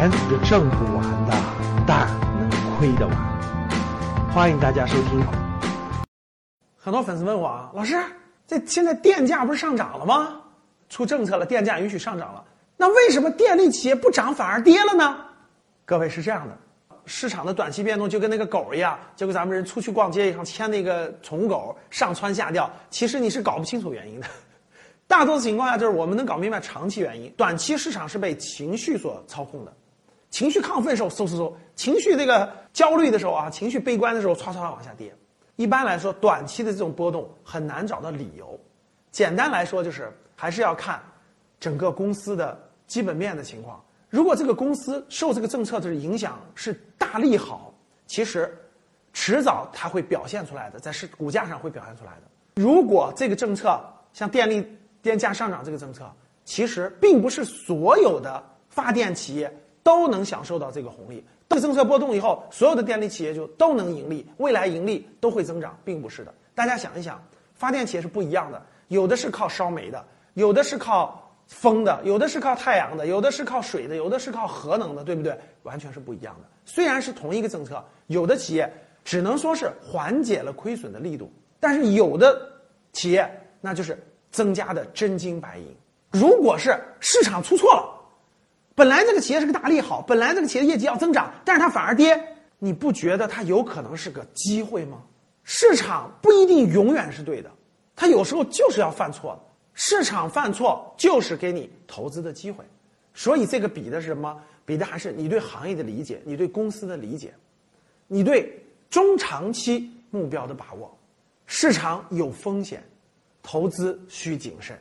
钱是挣不完的，但能亏得完。欢迎大家收听。很多粉丝问我啊，老师，这现在电价不是上涨了吗？出政策了，电价允许上涨了，那为什么电力企业不涨反而跌了呢？各位是这样的，市场的短期变动就跟那个狗一样，就跟咱们人出去逛街一样，牵那个宠物狗上蹿下跳，其实你是搞不清楚原因的。大多数情况下，就是我们能搞明白长期原因，短期市场是被情绪所操控的。情绪亢奋的时候，嗖嗖嗖；情绪这个焦虑的时候啊，情绪悲观的时候，唰唰唰往下跌。一般来说，短期的这种波动很难找到理由。简单来说，就是还是要看整个公司的基本面的情况。如果这个公司受这个政策的影响是大利好，其实迟早它会表现出来的，在市股价上会表现出来的。如果这个政策像电力电价上涨这个政策，其实并不是所有的发电企业。都能享受到这个红利。这个政策波动以后，所有的电力企业就都能盈利，未来盈利都会增长，并不是的。大家想一想，发电企业是不一样的，有的是靠烧煤的，有的是靠风的，有的是靠太阳的，有的是靠水的，有的是靠核能的，对不对？完全是不一样的。虽然是同一个政策，有的企业只能说是缓解了亏损的力度，但是有的企业那就是增加的真金白银。如果是市场出错了。本来这个企业是个大利好，本来这个企业业绩要增长，但是它反而跌，你不觉得它有可能是个机会吗？市场不一定永远是对的，它有时候就是要犯错的。市场犯错就是给你投资的机会，所以这个比的是什么？比的还是你对行业的理解，你对公司的理解，你对中长期目标的把握。市场有风险，投资需谨慎。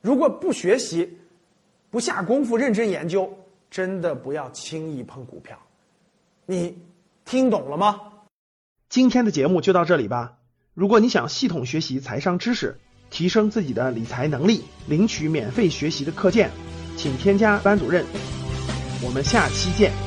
如果不学习。不下功夫认真研究，真的不要轻易碰股票。你听懂了吗？今天的节目就到这里吧。如果你想系统学习财商知识，提升自己的理财能力，领取免费学习的课件，请添加班主任。我们下期见。